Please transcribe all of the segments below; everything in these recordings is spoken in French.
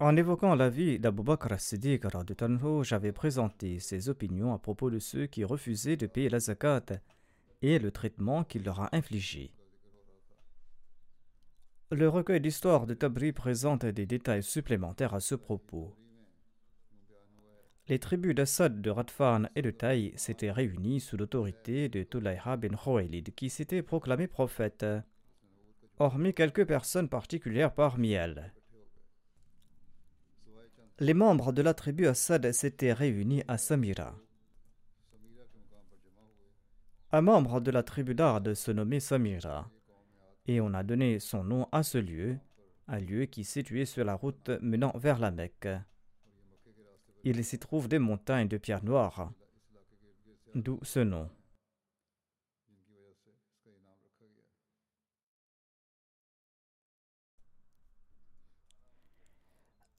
En évoquant la vie d'Abu Bakr as-Siddiq, j'avais présenté ses opinions à propos de ceux qui refusaient de payer la zakat et le traitement qu'il leur a infligé. Le recueil d'histoire de Tabri présente des détails supplémentaires à ce propos. Les tribus d'Assad, de Radfan et de Taï s'étaient réunies sous l'autorité de Tulayha bin Khuwaylid qui s'était proclamé prophète, hormis quelques personnes particulières parmi elles. Les membres de la tribu Assad s'étaient réunis à Samira. Un membre de la tribu d'Ard se nommait Samira, et on a donné son nom à ce lieu, un lieu qui est situé sur la route menant vers la Mecque. Il s'y trouve des montagnes de pierre noire, d'où ce nom.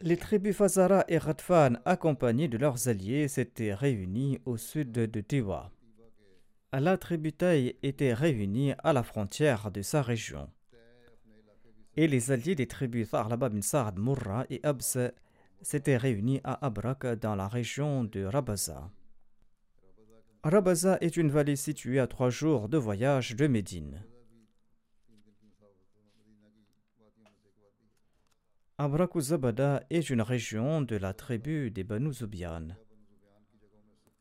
Les tribus Fazara et Radfan, accompagnées de leurs alliés, s'étaient réunies au sud de Tiwa. La tribu Taï était réunie à la frontière de sa région. Et les alliés des tribus Tharlaba bin Sa'ad, et Abs s'étaient réunis à Abrak dans la région de Rabaza. Rabaza est une vallée située à trois jours de voyage de Médine. Abrakuzabada est une région de la tribu des Banu Zubian.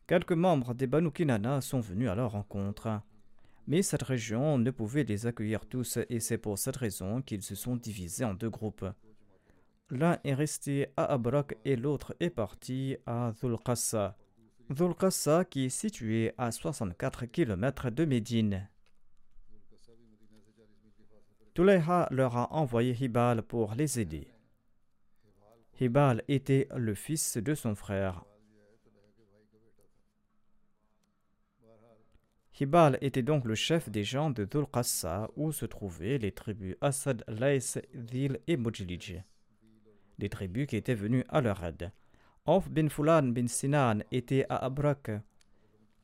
Quelques membres des Banu Kinana sont venus à leur rencontre, mais cette région ne pouvait les accueillir tous et c'est pour cette raison qu'ils se sont divisés en deux groupes. L'un est resté à Abrak et l'autre est parti à Dhulqassa. Dhulqassa qui est situé à 64 km de Médine. Tulayha leur a envoyé Hibal pour les aider. Hibal était le fils de son frère. Hibal était donc le chef des gens de Dhul où se trouvaient les tribus Asad, Laïs, Dhil et Mujlij, des tribus qui étaient venues à leur aide. Auf bin Fulan bin Sinan était à Abrak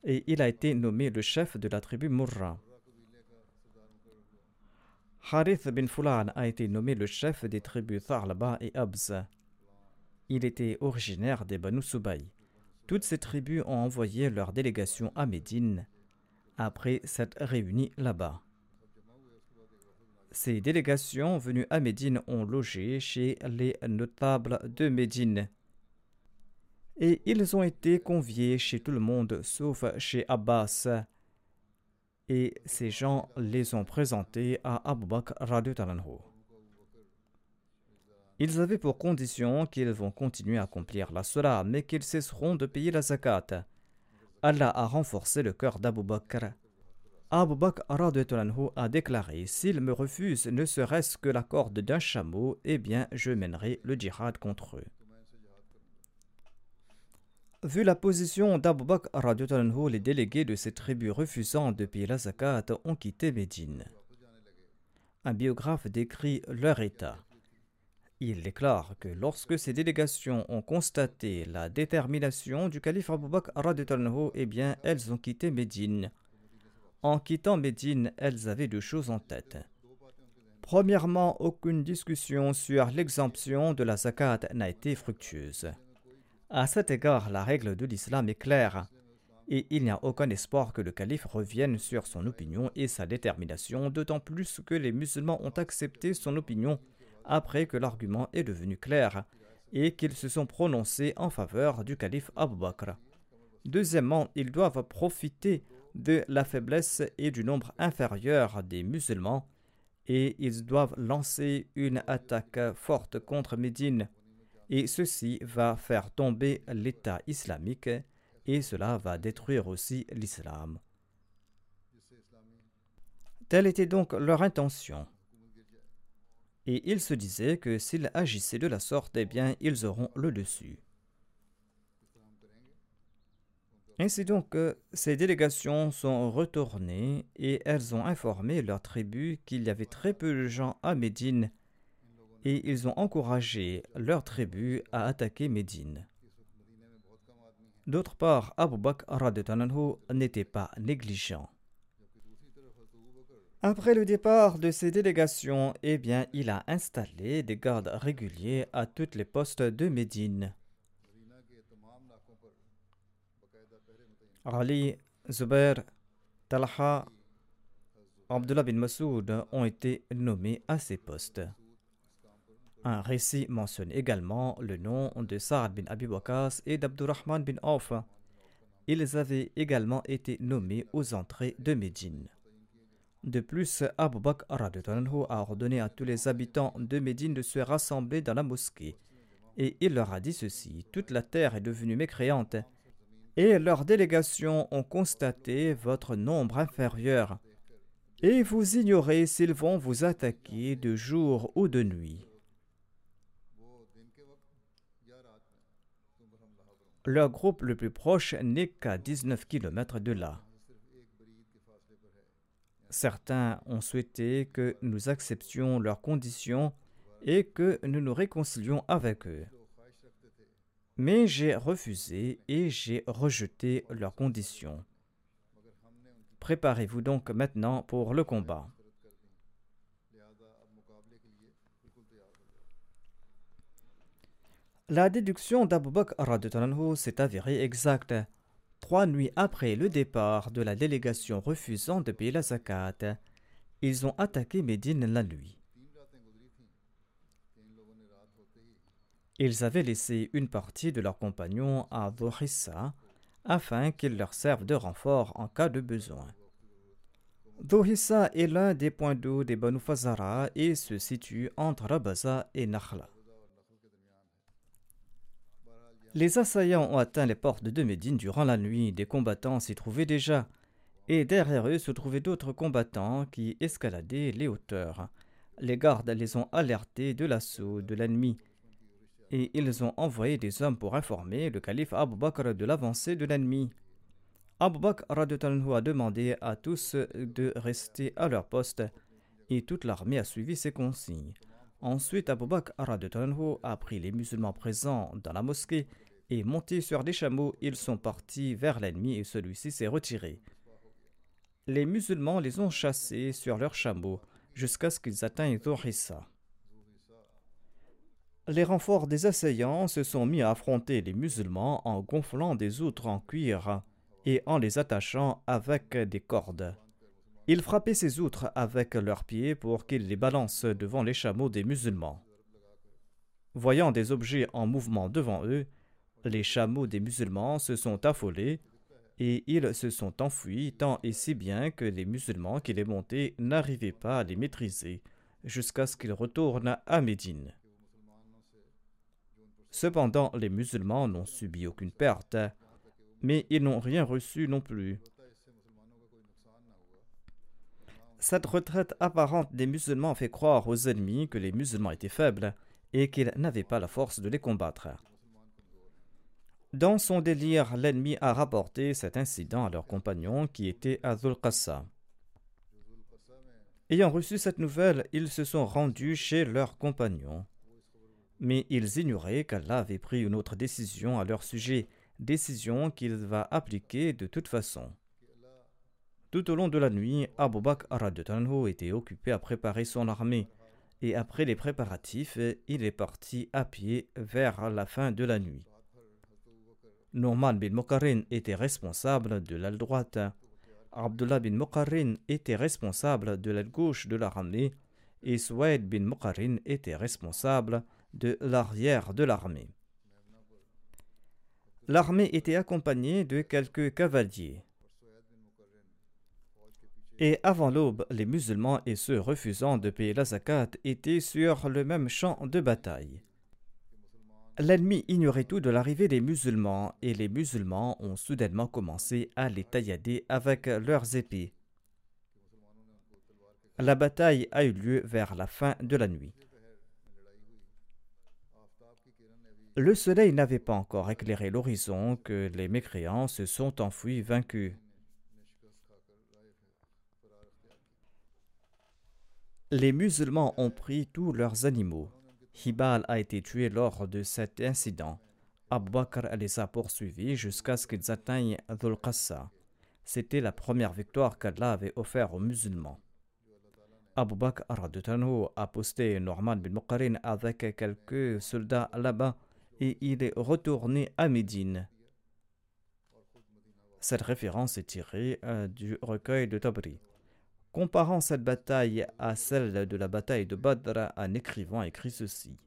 et il a été nommé le chef de la tribu Murra. Harith bin Fulan a été nommé le chef des tribus Tharlaba et Abz. Il était originaire des Banu Subaï. Toutes ces tribus ont envoyé leur délégation à Médine après s'être réunies là-bas. Ces délégations venues à Médine ont logé chez les notables de Médine. Et ils ont été conviés chez tout le monde sauf chez Abbas. Et ces gens les ont présentés à Abu Bakr ils avaient pour condition qu'ils vont continuer à accomplir la salat, mais qu'ils cesseront de payer la zakat. Allah a renforcé le cœur d'Abu Bakr. Abu Bakr a déclaré S'ils me refusent ne serait-ce que la corde d'un chameau, eh bien je mènerai le djihad contre eux. Vu la position d'Abu Bakr, les délégués de ces tribus refusant de payer la zakat ont quitté Médine. Un biographe décrit leur état. Il déclare que lorsque ces délégations ont constaté la détermination du calife Abu Bakr, eh bien, elles ont quitté Médine. En quittant Médine, elles avaient deux choses en tête. Premièrement, aucune discussion sur l'exemption de la zakat n'a été fructueuse. À cet égard, la règle de l'islam est claire et il n'y a aucun espoir que le calife revienne sur son opinion et sa détermination, d'autant plus que les musulmans ont accepté son opinion après que l'argument est devenu clair et qu'ils se sont prononcés en faveur du calife Abu Bakr. Deuxièmement, ils doivent profiter de la faiblesse et du nombre inférieur des musulmans et ils doivent lancer une attaque forte contre Médine et ceci va faire tomber l'État islamique et cela va détruire aussi l'islam. Telle était donc leur intention. Et ils se disaient que s'ils agissaient de la sorte, eh bien, ils auront le dessus. Ainsi donc, ces délégations sont retournées et elles ont informé leur tribu qu'il y avait très peu de gens à Médine et ils ont encouragé leur tribu à attaquer Médine. D'autre part, Abu Bakr n'était pas négligent. Après le départ de ces délégations, eh il a installé des gardes réguliers à toutes les postes de Médine. Ali, Zubair, Talha, Abdullah bin Masoud ont été nommés à ces postes. Un récit mentionne également le nom de Saad bin Abi Waqas et d'Abdurrahman bin Auf. Ils avaient également été nommés aux entrées de Médine. De plus, Abu Bakr a ordonné à tous les habitants de Médine de se rassembler dans la mosquée. Et il leur a dit ceci Toute la terre est devenue mécréante, et leurs délégations ont constaté votre nombre inférieur. Et vous ignorez s'ils vont vous attaquer de jour ou de nuit. Leur groupe le plus proche n'est qu'à 19 km de là. Certains ont souhaité que nous acceptions leurs conditions et que nous nous réconcilions avec eux. Mais j'ai refusé et j'ai rejeté leurs conditions. Préparez-vous donc maintenant pour le combat. La déduction d'Abu Bakr s'est avérée exacte. Trois nuits après le départ de la délégation refusant de payer la zakat, ils ont attaqué Médine la nuit. Ils avaient laissé une partie de leurs compagnons à Dhuhissa afin qu'ils leur servent de renfort en cas de besoin. Dhuhissa est l'un des points d'eau des Banu Fazara et se situe entre Rabaza et Nakhla. Les assaillants ont atteint les portes de Médine durant la nuit. Des combattants s'y trouvaient déjà. Et derrière eux se trouvaient d'autres combattants qui escaladaient les hauteurs. Les gardes les ont alertés de l'assaut de l'ennemi. Et ils ont envoyé des hommes pour informer le calife Abu Bakr de l'avancée de l'ennemi. Abu Bakr a demandé à tous de rester à leur poste et toute l'armée a suivi ses consignes. Ensuite, Abu Bakr a pris les musulmans présents dans la mosquée et montés sur des chameaux, ils sont partis vers l'ennemi et celui-ci s'est retiré. Les musulmans les ont chassés sur leurs chameaux jusqu'à ce qu'ils atteignent Dhurissa. Les renforts des assaillants se sont mis à affronter les musulmans en gonflant des outres en cuir et en les attachant avec des cordes. Ils frappaient ces outres avec leurs pieds pour qu'ils les balancent devant les chameaux des musulmans. Voyant des objets en mouvement devant eux, les chameaux des musulmans se sont affolés et ils se sont enfuis tant et si bien que les musulmans qui les montaient n'arrivaient pas à les maîtriser jusqu'à ce qu'ils retournent à Médine. Cependant, les musulmans n'ont subi aucune perte, mais ils n'ont rien reçu non plus. Cette retraite apparente des musulmans fait croire aux ennemis que les musulmans étaient faibles et qu'ils n'avaient pas la force de les combattre. Dans son délire, l'ennemi a rapporté cet incident à leurs compagnons qui étaient à Zulqassa. Ayant reçu cette nouvelle, ils se sont rendus chez leurs compagnons. Mais ils ignoraient qu'Allah avait pris une autre décision à leur sujet, décision qu'il va appliquer de toute façon. Tout au long de la nuit, Abu Bakr était occupé à préparer son armée, et après les préparatifs, il est parti à pied vers la fin de la nuit. Norman bin Mokarin était responsable de l'aile droite. Abdullah bin Mokarin était responsable de l'aile gauche de l'armée et Souaid bin Mokarin était responsable de l'arrière de l'armée. L'armée était accompagnée de quelques cavaliers. Et avant l'aube, les musulmans et ceux refusant de payer la zakat étaient sur le même champ de bataille. L'ennemi ignorait tout de l'arrivée des musulmans et les musulmans ont soudainement commencé à les taillader avec leurs épées. La bataille a eu lieu vers la fin de la nuit. Le soleil n'avait pas encore éclairé l'horizon que les mécréants se sont enfuis vaincus. Les musulmans ont pris tous leurs animaux. Hibal a été tué lors de cet incident. Abu Bakr les a poursuivis jusqu'à ce qu'ils atteignent Dhul Qassa. C'était la première victoire qu'Allah avait offerte aux musulmans. Abu Bakr a posté Norman bin Muqarin avec quelques soldats là-bas et il est retourné à Médine. Cette référence est tirée euh, du recueil de Tabri. Comparant cette bataille à celle de la bataille de Badr, un écrivain écrit ceci.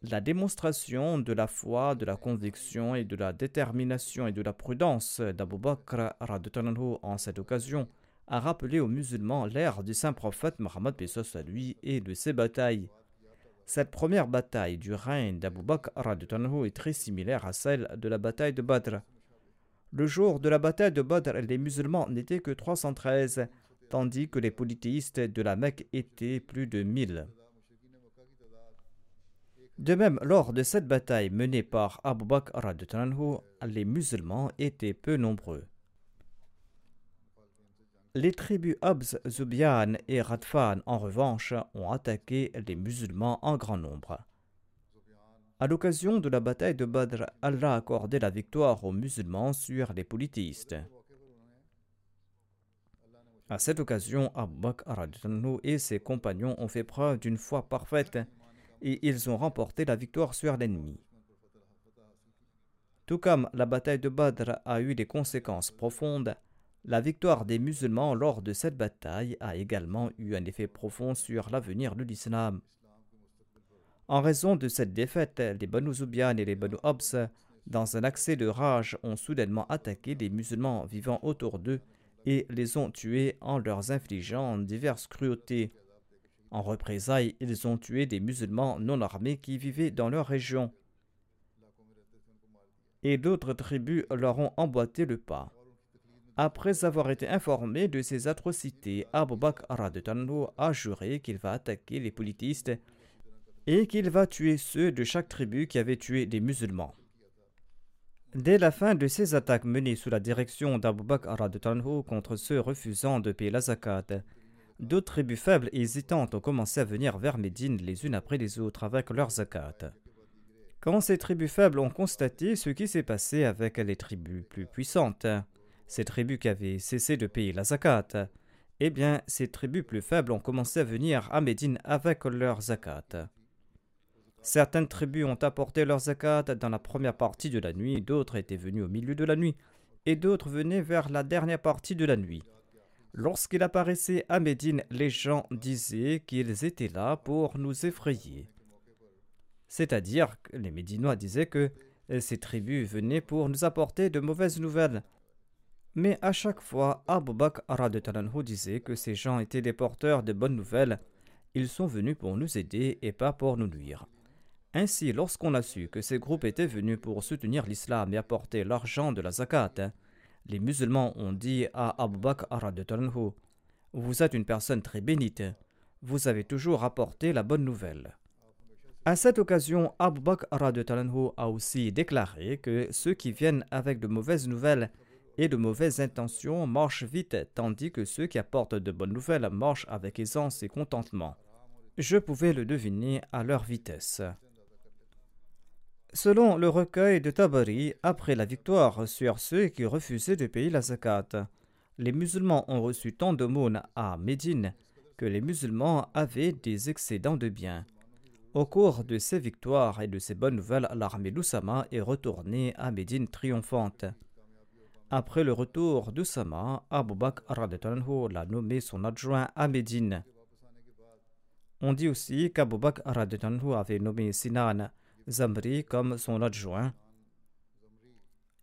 La démonstration de la foi, de la conviction et de la détermination et de la prudence d'Abu Bakr en cette occasion a rappelé aux musulmans l'ère du saint prophète Mohammed à lui et de ses batailles. Cette première bataille du règne d'Abu Bakr est très similaire à celle de la bataille de Badr. Le jour de la bataille de Badr, les musulmans n'étaient que 313, tandis que les polythéistes de la Mecque étaient plus de 1000. De même, lors de cette bataille menée par Abu Bakr, les musulmans étaient peu nombreux. Les tribus Abz, Zubian et Radfan, en revanche, ont attaqué les musulmans en grand nombre. À l'occasion de la bataille de Badr, Allah a accordé la victoire aux musulmans sur les polythéistes. À cette occasion, Abu Bakr et ses compagnons ont fait preuve d'une foi parfaite et ils ont remporté la victoire sur l'ennemi. Tout comme la bataille de Badr a eu des conséquences profondes, la victoire des musulmans lors de cette bataille a également eu un effet profond sur l'avenir de l'islam. En raison de cette défaite, les Banu et les Banu dans un accès de rage, ont soudainement attaqué les musulmans vivant autour d'eux et les ont tués en leur infligeant diverses cruautés. En représailles, ils ont tué des musulmans non armés qui vivaient dans leur région. Et d'autres tribus leur ont emboîté le pas. Après avoir été informé de ces atrocités, Abu Bakr a juré qu'il va attaquer les politistes et qu'il va tuer ceux de chaque tribu qui avaient tué des musulmans. Dès la fin de ces attaques menées sous la direction d'Abu Bakr contre ceux refusant de payer la zakat, d'autres tribus faibles et hésitantes ont commencé à venir vers Médine les unes après les autres avec leurs zakat. Quand ces tribus faibles ont constaté ce qui s'est passé avec les tribus plus puissantes, ces tribus qui avaient cessé de payer la zakat, eh bien, ces tribus plus faibles ont commencé à venir à Médine avec leur zakat. Certaines tribus ont apporté leur zakat dans la première partie de la nuit, d'autres étaient venues au milieu de la nuit, et d'autres venaient vers la dernière partie de la nuit. Lorsqu'il apparaissait à Médine, les gens disaient qu'ils étaient là pour nous effrayer. C'est-à-dire que les Médinois disaient que ces tribus venaient pour nous apporter de mauvaises nouvelles. Mais à chaque fois, Abu Bakr disait que ces gens étaient des porteurs de bonnes nouvelles. Ils sont venus pour nous aider et pas pour nous nuire. Ainsi, lorsqu'on a su que ces groupes étaient venus pour soutenir l'islam et apporter l'argent de la zakat, les musulmans ont dit à Abu Bakr Vous êtes une personne très bénite. Vous avez toujours apporté la bonne nouvelle. À cette occasion, Abu Bakr a aussi déclaré que ceux qui viennent avec de mauvaises nouvelles et de mauvaises intentions marchent vite, tandis que ceux qui apportent de bonnes nouvelles marchent avec aisance et contentement. je pouvais le deviner à leur vitesse. Selon le recueil de Tabari, après la victoire sur ceux qui refusaient de payer la zakat, les musulmans ont reçu tant d'aumônes à Médine que les musulmans avaient des excédents de biens. Au cours de ces victoires et de ces bonnes nouvelles, l'armée d'Oussama est retournée à Médine triomphante. Après le retour d'Oussama, Abu Bakr l'a nommé son adjoint à Médine. On dit aussi qu'Abu Bakr avait nommé Sinan Zamri comme son adjoint.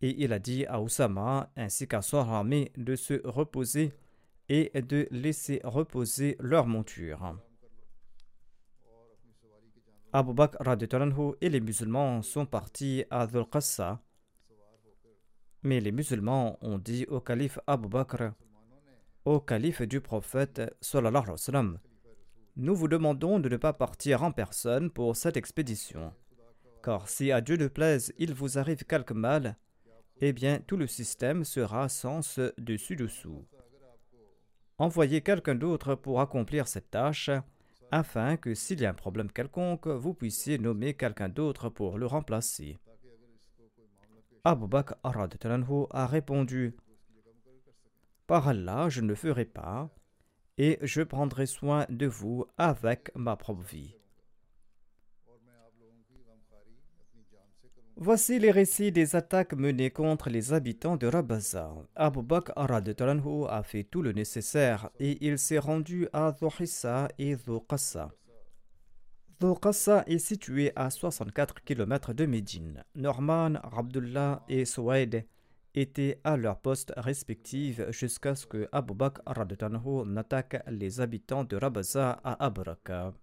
Et il a dit à Oussama ainsi qu'à son armée de se reposer et de laisser reposer leur monture. Abu Bakr et les musulmans sont partis à Dhul. Mais les musulmans ont dit au calife Abu Bakr, au calife du prophète nous vous demandons de ne pas partir en personne pour cette expédition. Car si à Dieu ne plaise il vous arrive quelque mal, eh bien tout le système sera sens dessus-dessous. Envoyez quelqu'un d'autre pour accomplir cette tâche, afin que s'il y a un problème quelconque, vous puissiez nommer quelqu'un d'autre pour le remplacer. Abu Bakr a répondu Par Allah, je ne le ferai pas, et je prendrai soin de vous avec ma propre vie. Voici les récits des attaques menées contre les habitants de Rabaza. Abu Bakr a fait tout le nécessaire et il s'est rendu à Dhuhissa et Dhuqassa. Dhuqassa est situé à 64 km de Médine. Norman, Abdullah et Souaid étaient à leur poste respectifs jusqu'à ce que Abu Bakr n'attaque les habitants de Rabaza à Abraka.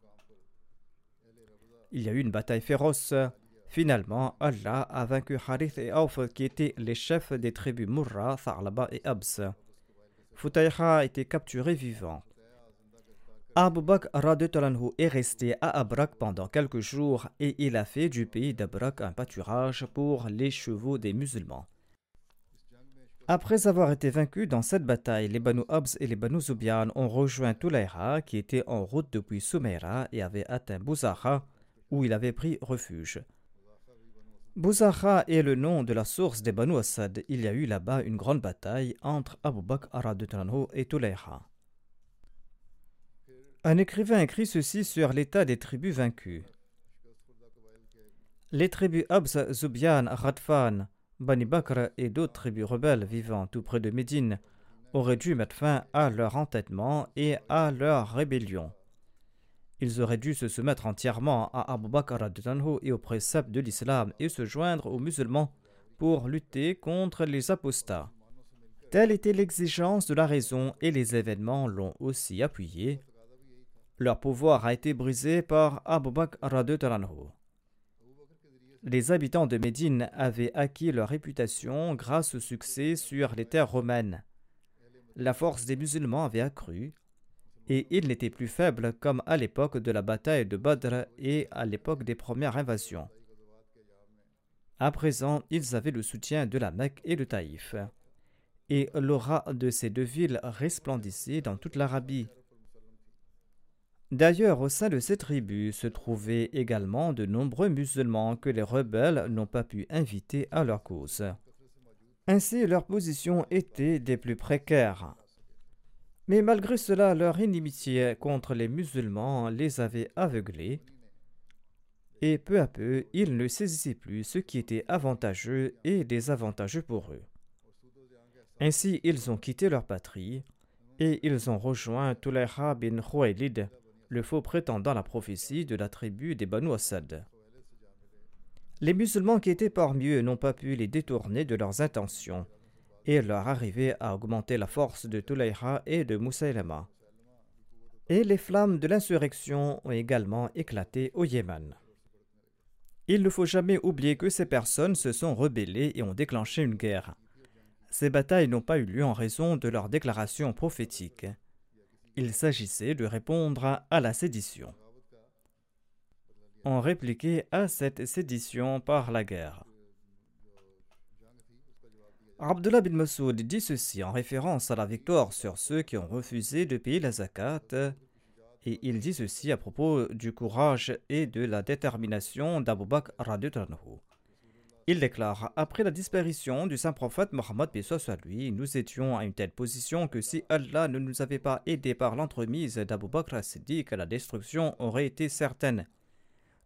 Il y a eu une bataille féroce Finalement, Allah a vaincu Harith et Auf, qui étaient les chefs des tribus Murra, Thalaba et Abs. Futayha a été capturé vivant. Abu Bakr est resté à Abrak pendant quelques jours et il a fait du pays d'Abrak un pâturage pour les chevaux des musulmans. Après avoir été vaincus dans cette bataille, les Banu Abs et les Banu Zubian ont rejoint Tulayha qui était en route depuis Soumeira et avait atteint Bouzaha où il avait pris refuge. Bouzaha est le nom de la source des Banu Assad. Il y a eu là-bas une grande bataille entre Abu Bakr et Tulayha. Un écrivain écrit ceci sur l'état des tribus vaincues. Les tribus Abz, Zubian, Radfan, Bani Bakr et d'autres tribus rebelles vivant tout près de Médine auraient dû mettre fin à leur entêtement et à leur rébellion. Ils auraient dû se soumettre entièrement à Abu Bakr et aux préceptes de l'islam et se joindre aux musulmans pour lutter contre les apostats. Telle était l'exigence de la raison et les événements l'ont aussi appuyé. Leur pouvoir a été brisé par Abu Bakr Les habitants de Médine avaient acquis leur réputation grâce au succès sur les terres romaines. La force des musulmans avait accru et ils n'étaient plus faibles comme à l'époque de la bataille de Badr et à l'époque des premières invasions. À présent, ils avaient le soutien de la Mecque et de Taïf. Et l'aura de ces deux villes resplendissait dans toute l'Arabie. D'ailleurs, au sein de ces tribus se trouvaient également de nombreux musulmans que les rebelles n'ont pas pu inviter à leur cause. Ainsi, leur position était des plus précaires. Mais malgré cela, leur inimitié contre les musulmans les avait aveuglés, et peu à peu, ils ne saisissaient plus ce qui était avantageux et désavantageux pour eux. Ainsi, ils ont quitté leur patrie, et ils ont rejoint Tulayha bin Khuwaylid, le faux prétendant à la prophétie de la tribu des Banu Assad. Les musulmans qui étaient parmi eux n'ont pas pu les détourner de leurs intentions, et leur arrivée a augmenté la force de Tulayha et de Moussailama. Et les flammes de l'insurrection ont également éclaté au Yémen. Il ne faut jamais oublier que ces personnes se sont rebellées et ont déclenché une guerre. Ces batailles n'ont pas eu lieu en raison de leur déclaration prophétique. Il s'agissait de répondre à la sédition. On répliquait à cette sédition par la guerre. Abdullah bin Masoud dit ceci en référence à la victoire sur ceux qui ont refusé de payer la zakat Et il dit ceci à propos du courage et de la détermination d'Abu Bakr Il déclare Après la disparition du saint prophète Mohammed à lui, nous étions à une telle position que si Allah ne nous avait pas aidés par l'entremise d'Abu Bakr que la destruction aurait été certaine.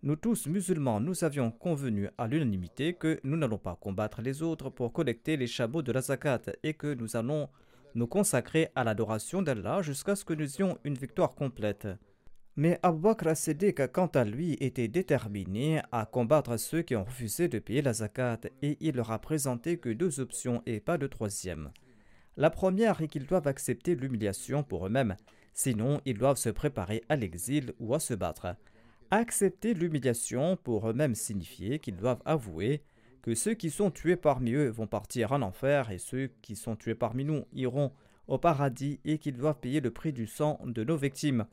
Nous tous musulmans, nous avions convenu à l'unanimité que nous n'allons pas combattre les autres pour collecter les chameaux de la zakat et que nous allons nous consacrer à l'adoration d'Allah jusqu'à ce que nous ayons une victoire complète. Mais Abu Bakr as-Siddiq, quant à lui, était déterminé à combattre ceux qui ont refusé de payer la zakat et il leur a présenté que deux options et pas de troisième. La première est qu'ils doivent accepter l'humiliation pour eux-mêmes, sinon ils doivent se préparer à l'exil ou à se battre. Accepter l'humiliation pour eux-mêmes signifier qu'ils doivent avouer que ceux qui sont tués parmi eux vont partir en enfer et ceux qui sont tués parmi nous iront au paradis et qu'ils doivent payer le prix du sang de nos victimes.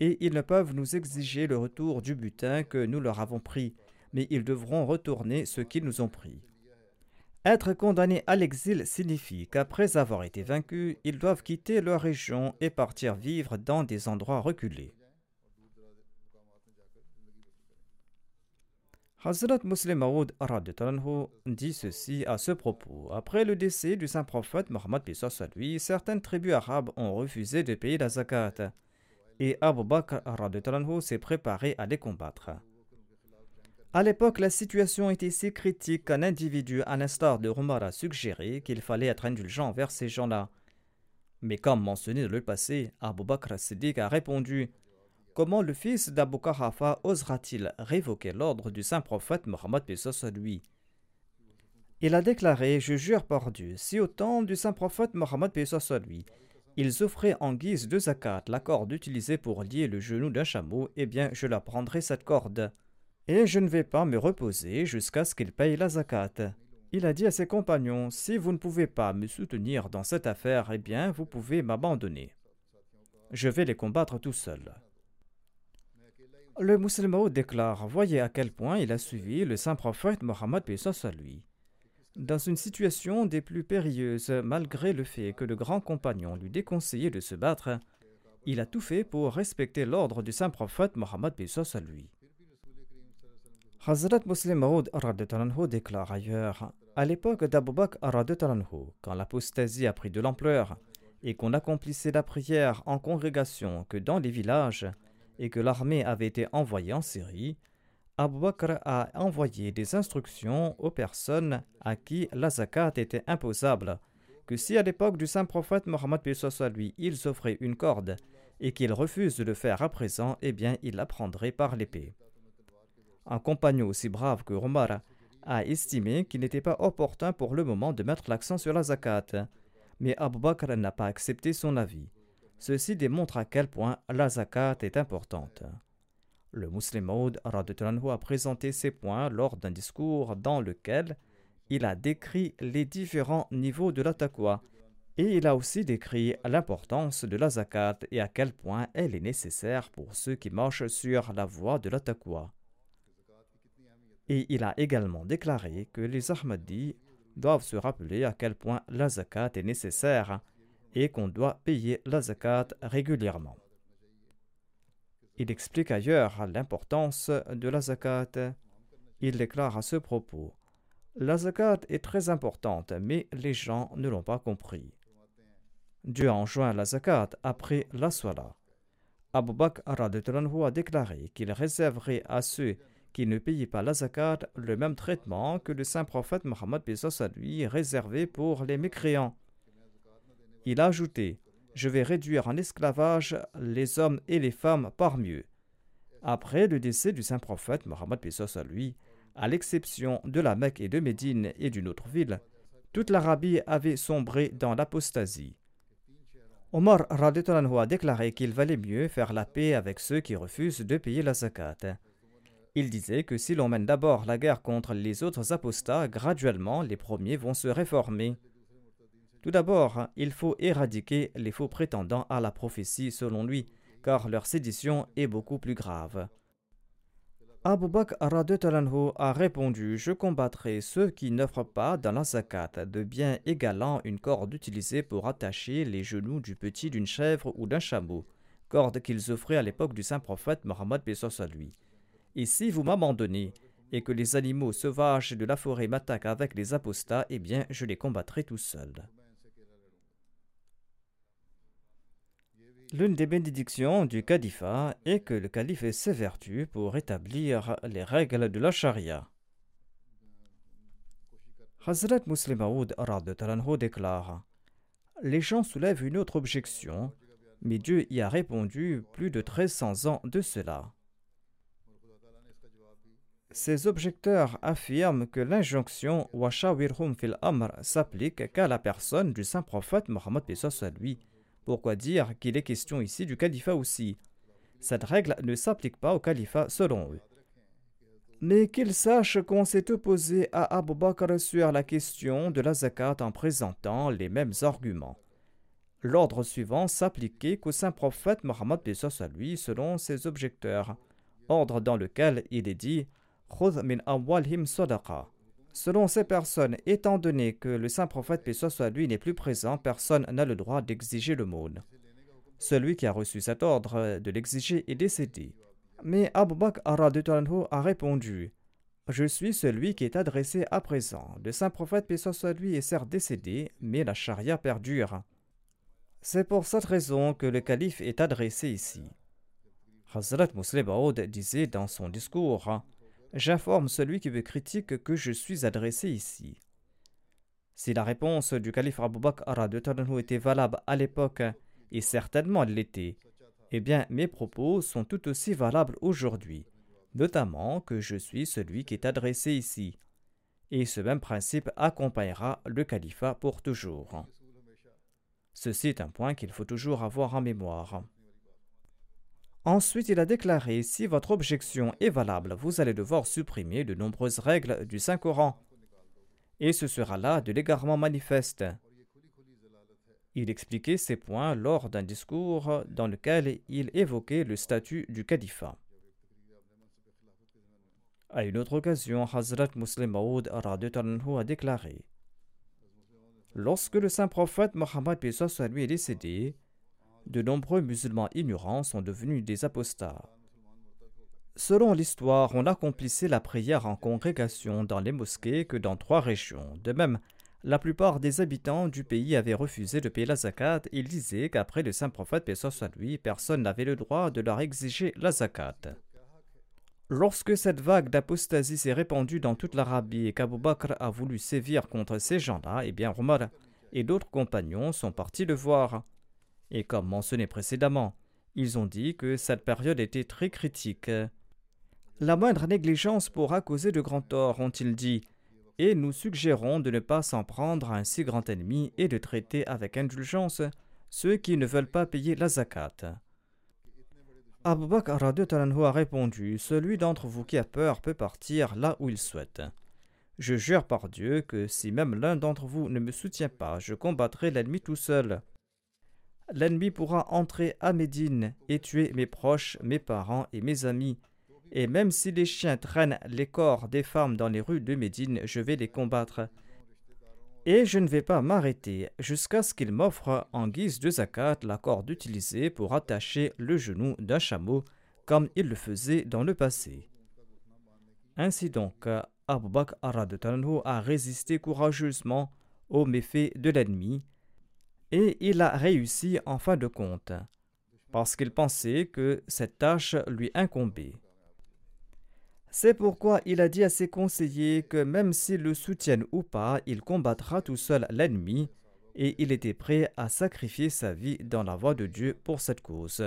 Et ils ne peuvent nous exiger le retour du butin que nous leur avons pris, mais ils devront retourner ce qu'ils nous ont pris. Être condamnés à l'exil signifie qu'après avoir été vaincus, ils doivent quitter leur région et partir vivre dans des endroits reculés. Hazrat Muslim Maud dit ceci à ce propos. Après le décès du saint prophète Mohammed lui, certaines tribus arabes ont refusé de payer la zakat et Abu Bakr s'est préparé à les combattre. À l'époque, la situation était si critique qu'un individu, à l'instar de Omar, a suggéré qu'il fallait être indulgent envers ces gens-là. Mais comme mentionné dans le passé, Abu Bakr Siddiq a répondu Comment le fils d'Abu osera-t-il révoquer l'ordre du saint prophète Mohammed lui? Il a déclaré Je jure par Dieu, si au temps du saint prophète Mohammed lui, ils offraient en guise de zakat la corde utilisée pour lier le genou d'un chameau, eh bien je la prendrai cette corde. Et je ne vais pas me reposer jusqu'à ce qu'il paye la zakat. Il a dit à ses compagnons Si vous ne pouvez pas me soutenir dans cette affaire, eh bien vous pouvez m'abandonner. Je vais les combattre tout seul. Le musulman déclare Voyez à quel point il a suivi le saint prophète Mohammed à lui. Dans une situation des plus périlleuses, malgré le fait que le grand compagnon lui déconseillait de se battre, il a tout fait pour respecter l'ordre du saint prophète Mohammed à lui. Hazrat Muslim Maud déclare ailleurs À l'époque d'Abu Bakr quand l'apostasie a pris de l'ampleur et qu'on accomplissait la prière en congrégation que dans les villages, et que l'armée avait été envoyée en Syrie, Abu Bakr a envoyé des instructions aux personnes à qui la zakat était imposable, que si à l'époque du saint prophète Mohammed lui ils offraient une corde et qu'ils refusent de le faire à présent, eh bien ils la prendraient par l'épée. Un compagnon aussi brave que Omar a estimé qu'il n'était pas opportun pour le moment de mettre l'accent sur la zakat, mais Abu Bakr n'a pas accepté son avis. Ceci démontre à quel point la zakat est importante. Le musulman a présenté ces points lors d'un discours dans lequel il a décrit les différents niveaux de la taqwa et il a aussi décrit l'importance de la zakat et à quel point elle est nécessaire pour ceux qui marchent sur la voie de la taqwa. Et il a également déclaré que les Ahmadis doivent se rappeler à quel point la zakat est nécessaire et qu'on doit payer la zakat régulièrement. Il explique ailleurs l'importance de la zakat. Il déclare à ce propos La zakat est très importante, mais les gens ne l'ont pas compris. Dieu a enjoint la zakat après la Swala. Abu Bakr a déclaré qu'il réserverait à ceux qui ne payaient pas la zakat le même traitement que le saint prophète Mohammed lui réservé pour les mécréants. Il a ajouté Je vais réduire en esclavage les hommes et les femmes par mieux. Après le décès du saint prophète Mohammed à lui, à l'exception de la Mecque et de Médine et d'une autre ville, toute l'Arabie avait sombré dans l'apostasie. Omar a déclaré qu'il valait mieux faire la paix avec ceux qui refusent de payer la zakat. Il disait que si l'on mène d'abord la guerre contre les autres apostats, graduellement les premiers vont se réformer. Tout d'abord, il faut éradiquer les faux prétendants à la prophétie selon lui, car leur sédition est beaucoup plus grave. Abu Bakr a répondu Je combattrai ceux qui n'offrent pas dans la zakat de biens égalant une corde utilisée pour attacher les genoux du petit d'une chèvre ou d'un chameau, corde qu'ils offraient à l'époque du saint prophète Mohammed à lui. Et si vous m'abandonnez et que les animaux sauvages de la forêt m'attaquent avec les apostats, eh bien je les combattrai tout seul. L'une des bénédictions du califat est que le calife s'évertue pour établir les règles de la charia. Hazrat Muslim Aoud déclare Les gens soulèvent une autre objection, mais Dieu y a répondu plus de 1300 ans de cela. Ces objecteurs affirment que l'injonction Washawirhum fil Amr s'applique qu'à la personne du saint prophète Mohammed lui. Pourquoi dire qu'il est question ici du califat aussi? Cette règle ne s'applique pas au califat selon eux. Mais qu'ils sachent qu'on s'est opposé à Abu Bakr sur la question de la zakat en présentant les mêmes arguments. L'ordre suivant s'appliquait qu'au saint prophète Mohammed à lui selon ses objecteurs, ordre dans lequel il est dit Selon ces personnes, étant donné que le saint prophète, paix soit lui, n'est plus présent, personne n'a le droit d'exiger l'aumône. Celui qui a reçu cet ordre de l'exiger est décédé. Mais Abu Bakr a répondu Je suis celui qui est adressé à présent. Le saint prophète, paix soit lui, est certes décédé, mais la charia perdure. C'est pour cette raison que le calife est adressé ici. Hazrat Muslim disait dans son discours J'informe celui qui me critique que je suis adressé ici. Si la réponse du calife Abu Bakr était valable à l'époque, et certainement elle l'était, eh bien mes propos sont tout aussi valables aujourd'hui, notamment que je suis celui qui est adressé ici. Et ce même principe accompagnera le califat pour toujours. Ceci est un point qu'il faut toujours avoir en mémoire. Ensuite, il a déclaré Si votre objection est valable, vous allez devoir supprimer de nombreuses règles du Saint-Coran. Et ce sera là de l'égarement manifeste. Il expliquait ces points lors d'un discours dans lequel il évoquait le statut du califat. À une autre occasion, Hazrat Muslim Maud a déclaré Lorsque le saint prophète Mohammed lui est décédé, de nombreux musulmans ignorants sont devenus des apostats. Selon l'histoire, on accomplissait la prière en congrégation dans les mosquées que dans trois régions. De même, la plupart des habitants du pays avaient refusé de payer la zakat et ils disaient qu'après le saint prophète, lui, personne n'avait le droit de leur exiger la zakat. Lorsque cette vague d'apostasie s'est répandue dans toute l'Arabie et qu'Abu a voulu sévir contre ces gens-là, eh bien Omar et d'autres compagnons sont partis le voir. Et comme mentionné précédemment, ils ont dit que cette période était très critique. La moindre négligence pourra causer de grands torts, ont-ils dit, et nous suggérons de ne pas s'en prendre à un si grand ennemi et de traiter avec indulgence ceux qui ne veulent pas payer la zakat. Abu Bakr a répondu Celui d'entre vous qui a peur peut partir là où il souhaite. Je jure par Dieu que si même l'un d'entre vous ne me soutient pas, je combattrai l'ennemi tout seul l'ennemi pourra entrer à Médine et tuer mes proches, mes parents et mes amis. Et même si les chiens traînent les corps des femmes dans les rues de Médine, je vais les combattre. Et je ne vais pas m'arrêter jusqu'à ce qu'ils m'offrent en guise de zakat la corde utilisée pour attacher le genou d'un chameau, comme ils le faisaient dans le passé. Ainsi donc, Abu Bakr a résisté courageusement aux méfaits de l'ennemi et il a réussi en fin de compte, parce qu'il pensait que cette tâche lui incombait. C'est pourquoi il a dit à ses conseillers que même s'ils le soutiennent ou pas, il combattra tout seul l'ennemi, et il était prêt à sacrifier sa vie dans la voie de Dieu pour cette cause.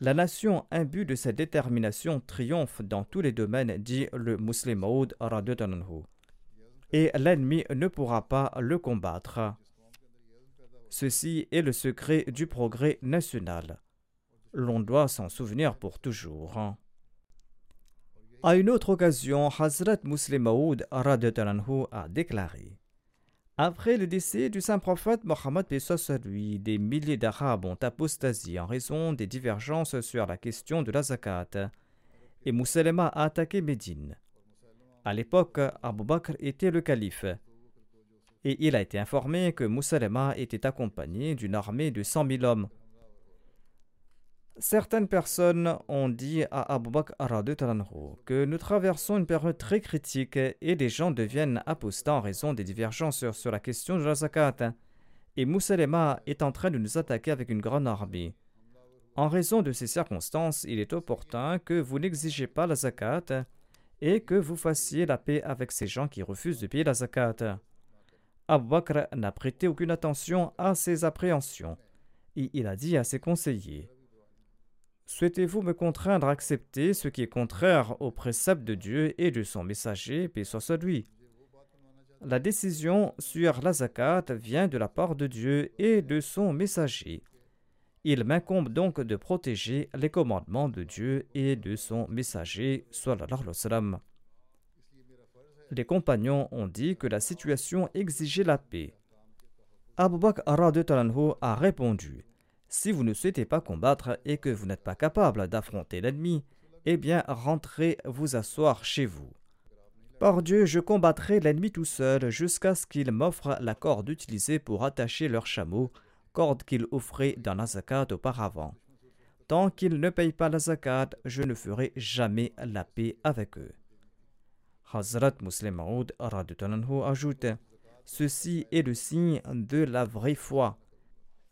La nation imbue de cette détermination triomphe dans tous les domaines, dit le musulman Maud et l'ennemi ne pourra pas le combattre. Ceci est le secret du progrès national. L'on doit s'en souvenir pour toujours. À une autre occasion, Hazrat Muslim Maud a déclaré Après le décès du saint prophète Mohammed lui, des milliers d'Arabes ont apostasié en raison des divergences sur la question de la zakat, et Moussalema a attaqué Médine. À l'époque, Abu Bakr était le calife et il a été informé que Moussalema était accompagné d'une armée de cent mille hommes. Certaines personnes ont dit à Abu Bakr que nous traversons une période très critique et les gens deviennent apostats en raison des divergences sur la question de la zakat. Et Moussalema est en train de nous attaquer avec une grande armée. En raison de ces circonstances, il est opportun que vous n'exigez pas la zakat et que vous fassiez la paix avec ces gens qui refusent de payer la zakat. Abu Bakr n'a prêté aucune attention à ces appréhensions et il a dit à ses conseillers Souhaitez-vous me contraindre à accepter ce qui est contraire aux préceptes de Dieu et de son messager, paix soit lui La décision sur la zakat vient de la part de Dieu et de son messager. Il m'incombe donc de protéger les commandements de Dieu et de son messager, sallam. Les compagnons ont dit que la situation exigeait la paix. Abu Bakr a répondu si vous ne souhaitez pas combattre et que vous n'êtes pas capable d'affronter l'ennemi, eh bien rentrez vous asseoir chez vous. Par Dieu, je combattrai l'ennemi tout seul jusqu'à ce qu'il m'offre la corde utilisée pour attacher leur chameau, corde qu'il offrait dans la zakat auparavant. Tant qu'ils ne payent pas la zakat, je ne ferai jamais la paix avec eux. Hazrat Muslim Maud ajoute Ceci est le signe de la vraie foi.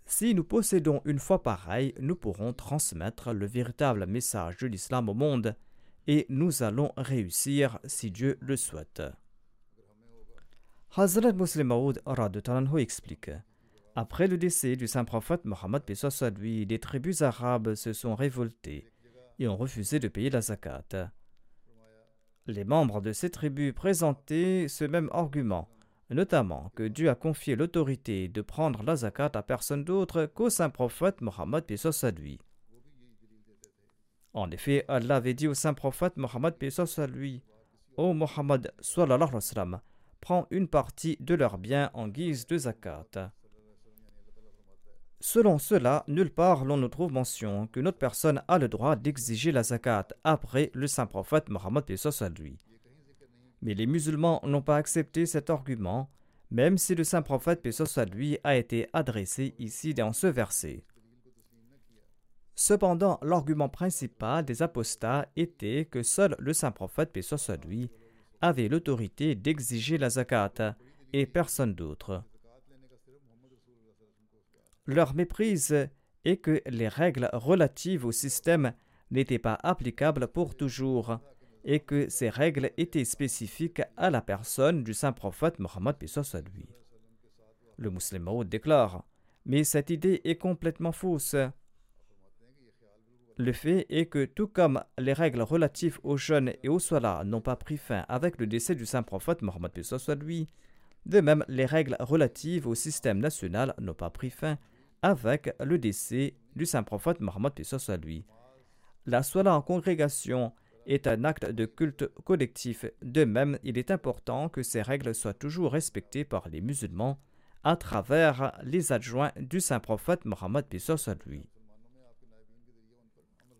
Si nous possédons une foi pareille, nous pourrons transmettre le véritable message de l'islam au monde et nous allons réussir si Dieu le souhaite. Hazrat Muslim Maud explique Après le décès du saint prophète Mohammed lui, les tribus arabes se sont révoltées et ont refusé de payer la zakat. Les membres de ces tribus présentaient ce même argument notamment que Dieu a confié l'autorité de prendre la zakat à personne d'autre qu'au saint prophète Mohammed à lui. En effet, Allah avait dit au saint prophète Mohammed à lui Ô Mohammed, prends une partie de leurs biens en guise de zakat. Selon cela, nulle part l'on ne trouve mention que notre personne a le droit d'exiger la zakat après le saint prophète Mohammed à lui. Mais les musulmans n'ont pas accepté cet argument, même si le saint prophète, soit lui, a été adressé ici dans ce verset. Cependant, l'argument principal des apostats était que seul le saint prophète, soit lui, avait l'autorité d'exiger la zakat et personne d'autre. Leur méprise est que les règles relatives au système n'étaient pas applicables pour toujours et que ces règles étaient spécifiques à la personne du saint prophète Mohammed lui. Le musulman déclare Mais cette idée est complètement fausse. Le fait est que, tout comme les règles relatives aux jeunes et aux solas n'ont pas pris fin avec le décès du saint prophète Mohammed lui, de même les règles relatives au système national n'ont pas pris fin avec le décès du saint prophète Mohammed lui. La sola en congrégation est un acte de culte collectif. De même, il est important que ces règles soient toujours respectées par les musulmans à travers les adjoints du saint prophète Mohammed à lui.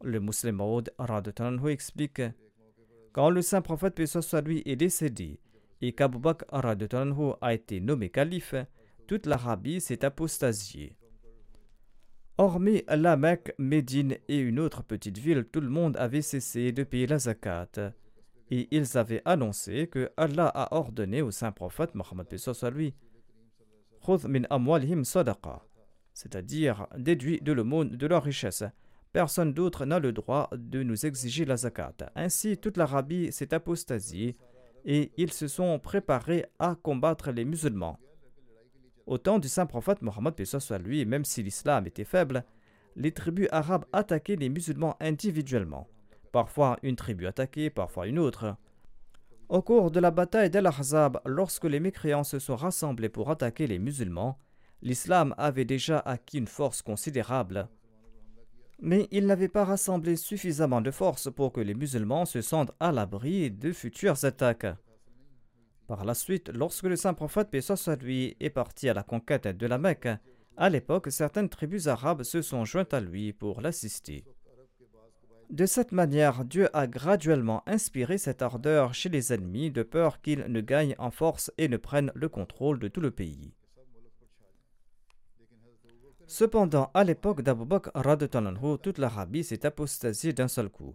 Le musulman Maud explique Quand le saint prophète à lui est décédé et qu'Abu Bakr a été nommé calife, toute l'Arabie s'est apostasiée. Hormis la Mecque, Médine et une autre petite ville, tout le monde avait cessé de payer la zakat. Et ils avaient annoncé que Allah a ordonné au saint prophète Mohammed lui amwalihim sadaqa, c'est-à-dire déduit de l'aumône de leur richesse. Personne d'autre n'a le droit de nous exiger la zakat. Ainsi, toute l'Arabie s'est apostasiée et ils se sont préparés à combattre les musulmans. Au temps du saint prophète Mohammed, lui, même si l'islam était faible, les tribus arabes attaquaient les musulmans individuellement. Parfois une tribu attaquée, parfois une autre. Au cours de la bataille d'Al-Ahzab, lorsque les mécréants se sont rassemblés pour attaquer les musulmans, l'islam avait déjà acquis une force considérable. Mais il n'avait pas rassemblé suffisamment de force pour que les musulmans se sentent à l'abri de futures attaques. Par la suite, lorsque le saint prophète paix lui est parti à la conquête de la Mecque, à l'époque, certaines tribus arabes se sont jointes à lui pour l'assister. De cette manière, Dieu a graduellement inspiré cette ardeur chez les ennemis de peur qu'ils ne gagnent en force et ne prennent le contrôle de tout le pays. Cependant, à l'époque d'Abu Bakr, toute l'Arabie s'est apostasiée d'un seul coup.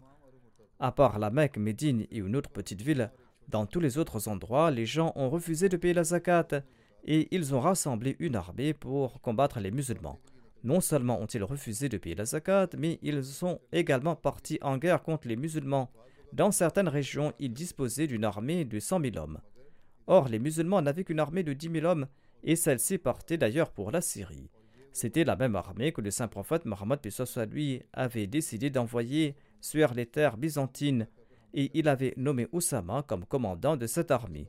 À part la Mecque, Médine et une autre petite ville, dans tous les autres endroits, les gens ont refusé de payer la zakat et ils ont rassemblé une armée pour combattre les musulmans. Non seulement ont-ils refusé de payer la zakat, mais ils sont également partis en guerre contre les musulmans. Dans certaines régions, ils disposaient d'une armée de 100 000 hommes. Or, les musulmans n'avaient qu'une armée de 10 000 hommes, et celle-ci partait d'ailleurs pour la Syrie. C'était la même armée que le saint prophète Mohammed lui avait décidé d'envoyer sur les terres byzantines, et il avait nommé Oussama comme commandant de cette armée.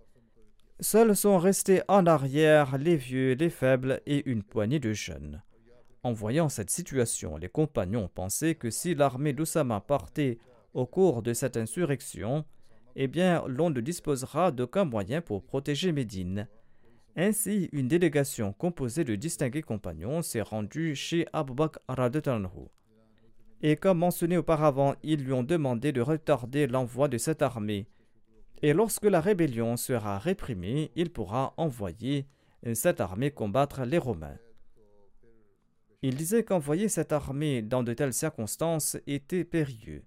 Seuls sont restés en arrière les vieux, les faibles et une poignée de jeunes. En voyant cette situation, les compagnons pensaient que si l'armée d'Oussama partait au cours de cette insurrection, eh bien, l'on ne disposera d'aucun moyen pour protéger Médine. Ainsi, une délégation composée de distingués compagnons s'est rendue chez Abu Bakr Et comme mentionné auparavant, ils lui ont demandé de retarder l'envoi de cette armée. Et lorsque la rébellion sera réprimée, il pourra envoyer cette armée combattre les Romains. Il disait qu'envoyer cette armée dans de telles circonstances était périlleux.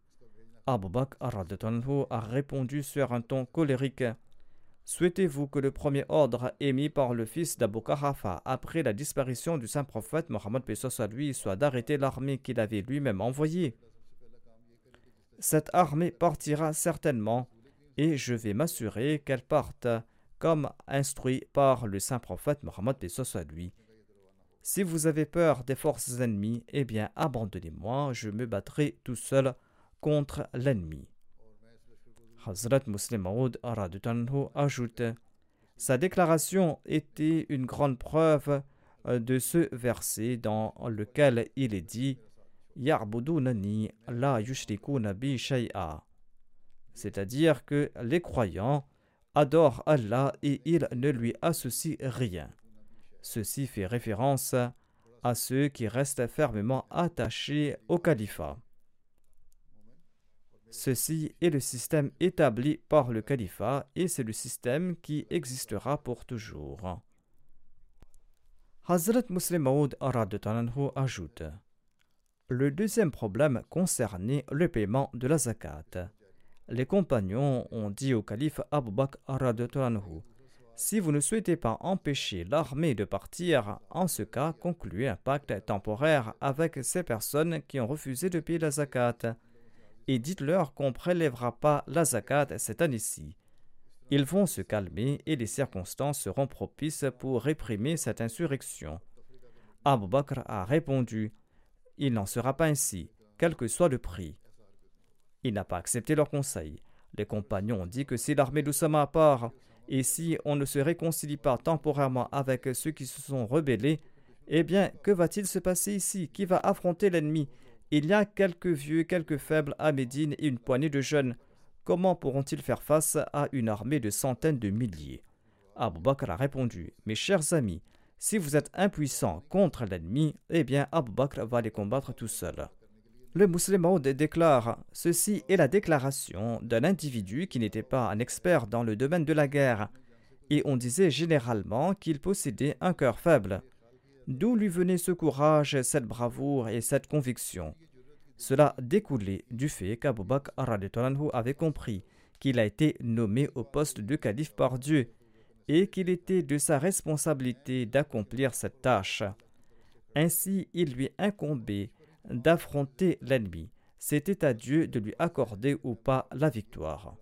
Abu Bakr a répondu sur un ton colérique Souhaitez-vous que le premier ordre émis par le fils d'Abu Karafa après la disparition du saint prophète Mohammed à lui soit d'arrêter l'armée qu'il avait lui-même envoyée? Cette armée partira certainement et je vais m'assurer qu'elle parte comme instruit par le saint prophète Mohammed à lui. Si vous avez peur des forces ennemies, eh bien abandonnez-moi, je me battrai tout seul contre l'ennemi. Hazrat Muslim Maud ajoute Sa déclaration était une grande preuve euh, de ce verset dans lequel il est dit Yarbudunani la nabi shay'a. C'est-à-dire que les croyants adorent Allah et ils ne lui associent rien. Ceci fait référence à ceux qui restent fermement attachés au califat. Ceci est le système établi par le califat et c'est le système qui existera pour toujours. Hazrat Muslim Maud ajoute Le deuxième problème concernait le paiement de la zakat. Les compagnons ont dit au calife Abu Bakr Si vous ne souhaitez pas empêcher l'armée de partir, en ce cas, concluez un pacte temporaire avec ces personnes qui ont refusé de payer la zakat et dites-leur qu'on ne prélèvera pas la zakat cette année-ci. Ils vont se calmer et les circonstances seront propices pour réprimer cette insurrection. Abu Bakr a répondu Il n'en sera pas ainsi, quel que soit le prix. Il n'a pas accepté leur conseil. Les compagnons ont dit que si l'armée d'Oussama part, et si on ne se réconcilie pas temporairement avec ceux qui se sont rebellés, eh bien, que va-t-il se passer ici? Qui va affronter l'ennemi? Il y a quelques vieux, quelques faibles à Médine et une poignée de jeunes. Comment pourront-ils faire face à une armée de centaines de milliers? Abou Bakr a répondu Mes chers amis, si vous êtes impuissants contre l'ennemi, eh bien Abou Bakr va les combattre tout seul. Le musulman déclare Ceci est la déclaration d'un individu qui n'était pas un expert dans le domaine de la guerre, et on disait généralement qu'il possédait un cœur faible. D'où lui venait ce courage, cette bravoure et cette conviction Cela découlait du fait qu'Abu Bakr avait compris qu'il a été nommé au poste de calife par Dieu et qu'il était de sa responsabilité d'accomplir cette tâche. Ainsi, il lui incombait d'affronter l'ennemi. C'était à Dieu de lui accorder ou pas la victoire.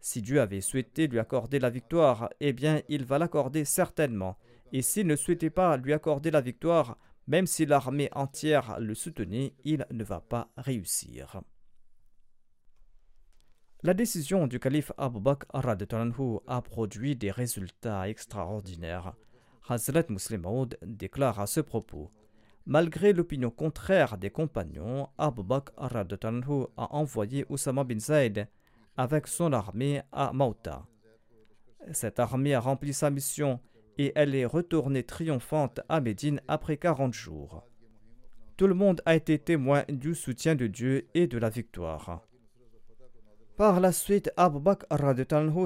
Si Dieu avait souhaité lui accorder la victoire, eh bien il va l'accorder certainement, et s'il ne souhaitait pas lui accorder la victoire, même si l'armée entière le soutenait, il ne va pas réussir. La décision du calife Abu Bakr a produit des résultats extraordinaires. Hazrat Muslim Maud déclare à ce propos Malgré l'opinion contraire des compagnons, Abu Bakr a envoyé Oussama bin Zaid avec son armée à Mauta. Cette armée a rempli sa mission et elle est retournée triomphante à Médine après 40 jours. Tout le monde a été témoin du soutien de Dieu et de la victoire. Par la suite, Abu Bakr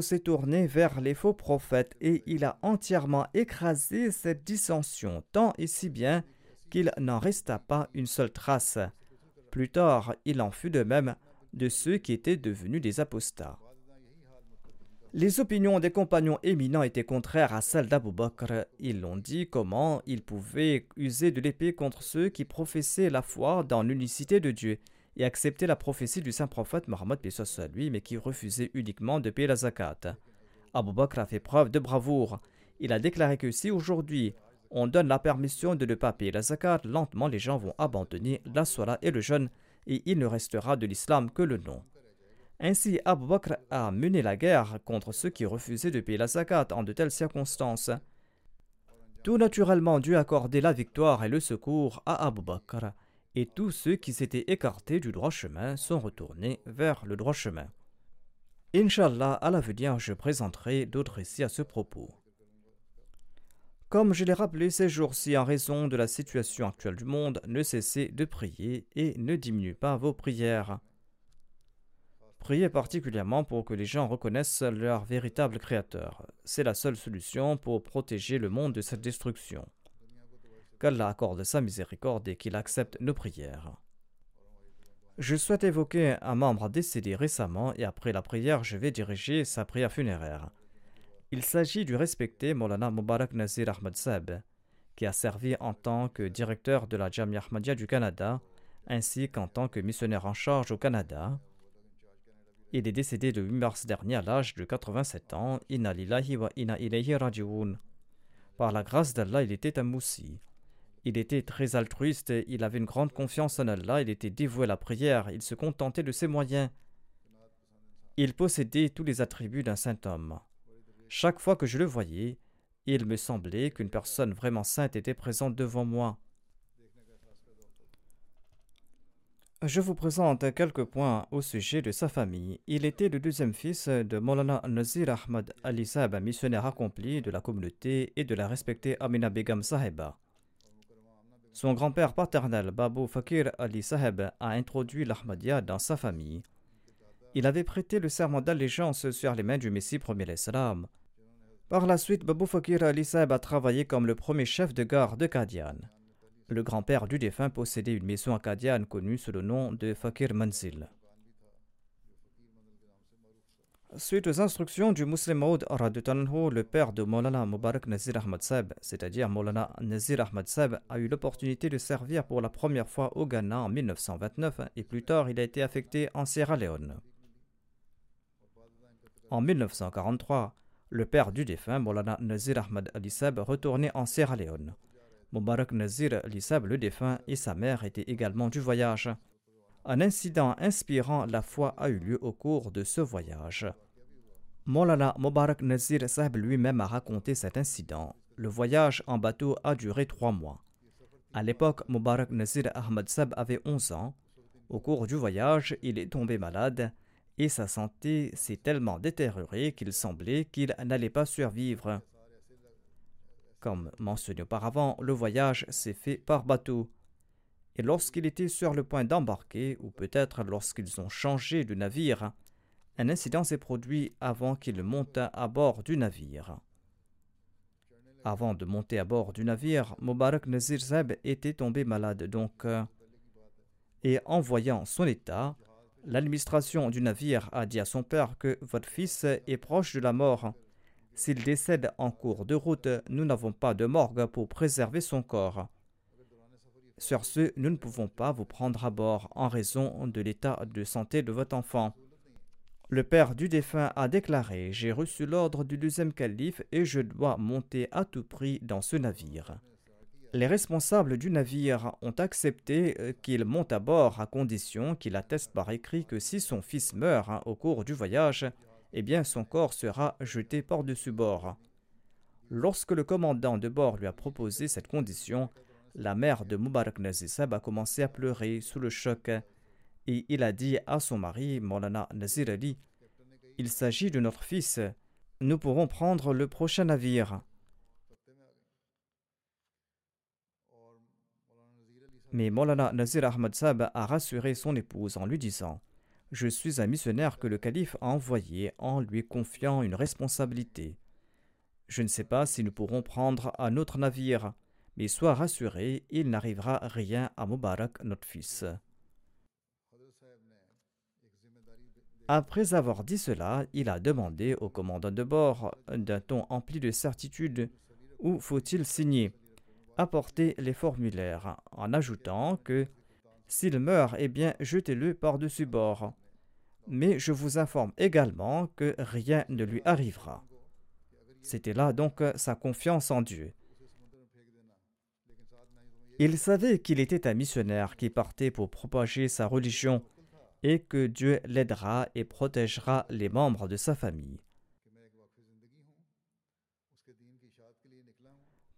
s'est tourné vers les faux prophètes et il a entièrement écrasé cette dissension, tant et si bien qu'il n'en resta pas une seule trace. Plus tard, il en fut de même de ceux qui étaient devenus des apostats. Les opinions des compagnons éminents étaient contraires à celles d'Abu Bakr. Ils l'ont dit comment ils pouvaient user de l'épée contre ceux qui professaient la foi dans l'unicité de Dieu et accepter la prophétie du saint prophète Mohammed lui, mais qui refusait uniquement de payer la zakat. Abu Bakr a fait preuve de bravoure. Il a déclaré que si aujourd'hui on donne la permission de ne pas payer la zakat, lentement les gens vont abandonner la sola et le jeûne, et il ne restera de l'islam que le nom. Ainsi, Abu Bakr a mené la guerre contre ceux qui refusaient de payer la zakat en de telles circonstances. Tout naturellement dû accorder la victoire et le secours à Abu Bakr, et tous ceux qui s'étaient écartés du droit chemin sont retournés vers le droit chemin. Inch'Allah, à l'avenir, je présenterai d'autres récits à ce propos. Comme je l'ai rappelé ces jours-ci, en raison de la situation actuelle du monde, ne cessez de prier et ne diminuez pas vos prières. Priez particulièrement pour que les gens reconnaissent leur véritable Créateur. C'est la seule solution pour protéger le monde de cette destruction. Qu'Allah accorde sa miséricorde et qu'il accepte nos prières. Je souhaite évoquer un membre décédé récemment et après la prière, je vais diriger sa prière funéraire. Il s'agit du respecté Molana Mubarak Nazir Ahmad qui a servi en tant que directeur de la Jamia Ahmadiyya du Canada, ainsi qu'en tant que missionnaire en charge au Canada. Il est décédé le 8 mars dernier à l'âge de 87 ans. Inna lillahi wa inna ilayhi raji'un. Par la grâce d'Allah, il était un moussi. Il était très altruiste, il avait une grande confiance en Allah, il était dévoué à la prière, il se contentait de ses moyens. Il possédait tous les attributs d'un saint homme. Chaque fois que je le voyais, il me semblait qu'une personne vraiment sainte était présente devant moi. Je vous présente quelques points au sujet de sa famille. Il était le deuxième fils de Molana Nazir Ahmad Ali Sahib, missionnaire accompli de la communauté et de la respectée Amina Begum Sahiba. Son grand-père paternel, Babu Fakir Ali Sahib, a introduit l'Ahmadiyya dans sa famille. Il avait prêté le serment d'allégeance sur les mains du Messie premier l'Islam. Par la suite, Babou Fakir Ali Saeb a travaillé comme le premier chef de gare de Kadian. Le grand-père du défunt possédait une maison Kadian connue sous le nom de Fakir Manzil. Suite aux instructions du Muslim Maud Radutanhu, le père de Maulana Mubarak Nazir Ahmad Seb, c'est-à-dire Maulana Nazir Ahmad Seb, a eu l'opportunité de servir pour la première fois au Ghana en 1929 et plus tard il a été affecté en Sierra Leone. En 1943, le père du défunt, Molana Nazir Ahmad Ali retournait en Sierra Leone. Mubarak Nazir Ali Sab, le défunt, et sa mère étaient également du voyage. Un incident inspirant la foi a eu lieu au cours de ce voyage. Molana Mubarak Nazir Sab lui-même a raconté cet incident. Le voyage en bateau a duré trois mois. À l'époque, Mubarak Nazir Ahmad Sab avait 11 ans. Au cours du voyage, il est tombé malade et sa santé s'est tellement détériorée qu'il semblait qu'il n'allait pas survivre. Comme mentionné auparavant, le voyage s'est fait par bateau. Et lorsqu'il était sur le point d'embarquer, ou peut-être lorsqu'ils ont changé de navire, un incident s'est produit avant qu'il monte à bord du navire. Avant de monter à bord du navire, Mubarak Nazir Zeb était tombé malade donc. Euh, et en voyant son état, L'administration du navire a dit à son père que votre fils est proche de la mort. S'il décède en cours de route, nous n'avons pas de morgue pour préserver son corps. Sur ce, nous ne pouvons pas vous prendre à bord en raison de l'état de santé de votre enfant. Le père du défunt a déclaré J'ai reçu l'ordre du deuxième calife et je dois monter à tout prix dans ce navire. Les responsables du navire ont accepté euh, qu'il monte à bord à condition qu'il atteste par écrit que si son fils meurt hein, au cours du voyage, eh bien son corps sera jeté par-dessus bord. Lorsque le commandant de bord lui a proposé cette condition, la mère de Mubarak Nazisab a commencé à pleurer sous le choc et il a dit à son mari, Molana Nazir Ali, Il s'agit de notre fils, nous pourrons prendre le prochain navire. Mais Molana Nazir Ahmad Sab a rassuré son épouse en lui disant Je suis un missionnaire que le calife a envoyé en lui confiant une responsabilité. Je ne sais pas si nous pourrons prendre un autre navire, mais sois rassuré, il n'arrivera rien à Mubarak, notre fils. Après avoir dit cela, il a demandé au commandant de bord, d'un ton empli de certitude, où faut-il signer? Apportez les formulaires, en ajoutant que s'il meurt, eh bien, jetez-le par-dessus bord. Mais je vous informe également que rien ne lui arrivera. C'était là donc sa confiance en Dieu. Il savait qu'il était un missionnaire qui partait pour propager sa religion et que Dieu l'aidera et protégera les membres de sa famille.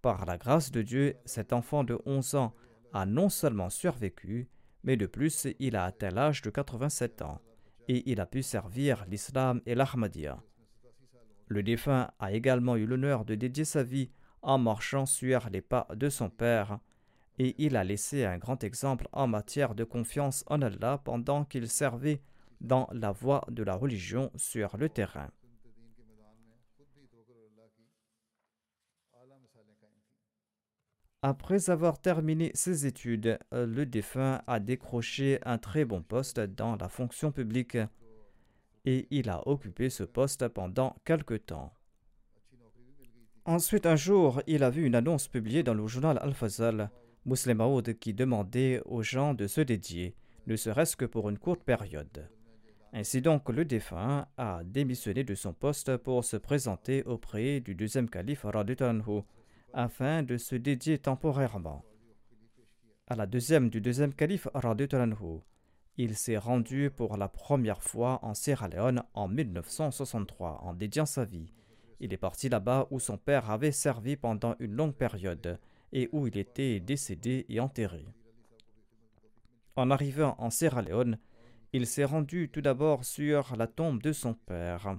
Par la grâce de Dieu, cet enfant de 11 ans a non seulement survécu, mais de plus il a atteint l'âge de 87 ans et il a pu servir l'islam et l'Ahmadiyya. Le défunt a également eu l'honneur de dédier sa vie en marchant sur les pas de son père et il a laissé un grand exemple en matière de confiance en Allah pendant qu'il servait dans la voie de la religion sur le terrain. Après avoir terminé ses études, le défunt a décroché un très bon poste dans la fonction publique et il a occupé ce poste pendant quelque temps. Ensuite, un jour, il a vu une annonce publiée dans le journal Al-Fazal Muslim Aoud qui demandait aux gens de se dédier, ne serait-ce que pour une courte période. Ainsi donc, le défunt a démissionné de son poste pour se présenter auprès du deuxième calife Raditanhu afin de se dédier temporairement. À la deuxième du deuxième calife il s'est rendu pour la première fois en Sierra Leone en 1963 en dédiant sa vie. Il est parti là-bas où son père avait servi pendant une longue période et où il était décédé et enterré. En arrivant en Sierra Leone, il s'est rendu tout d'abord sur la tombe de son père.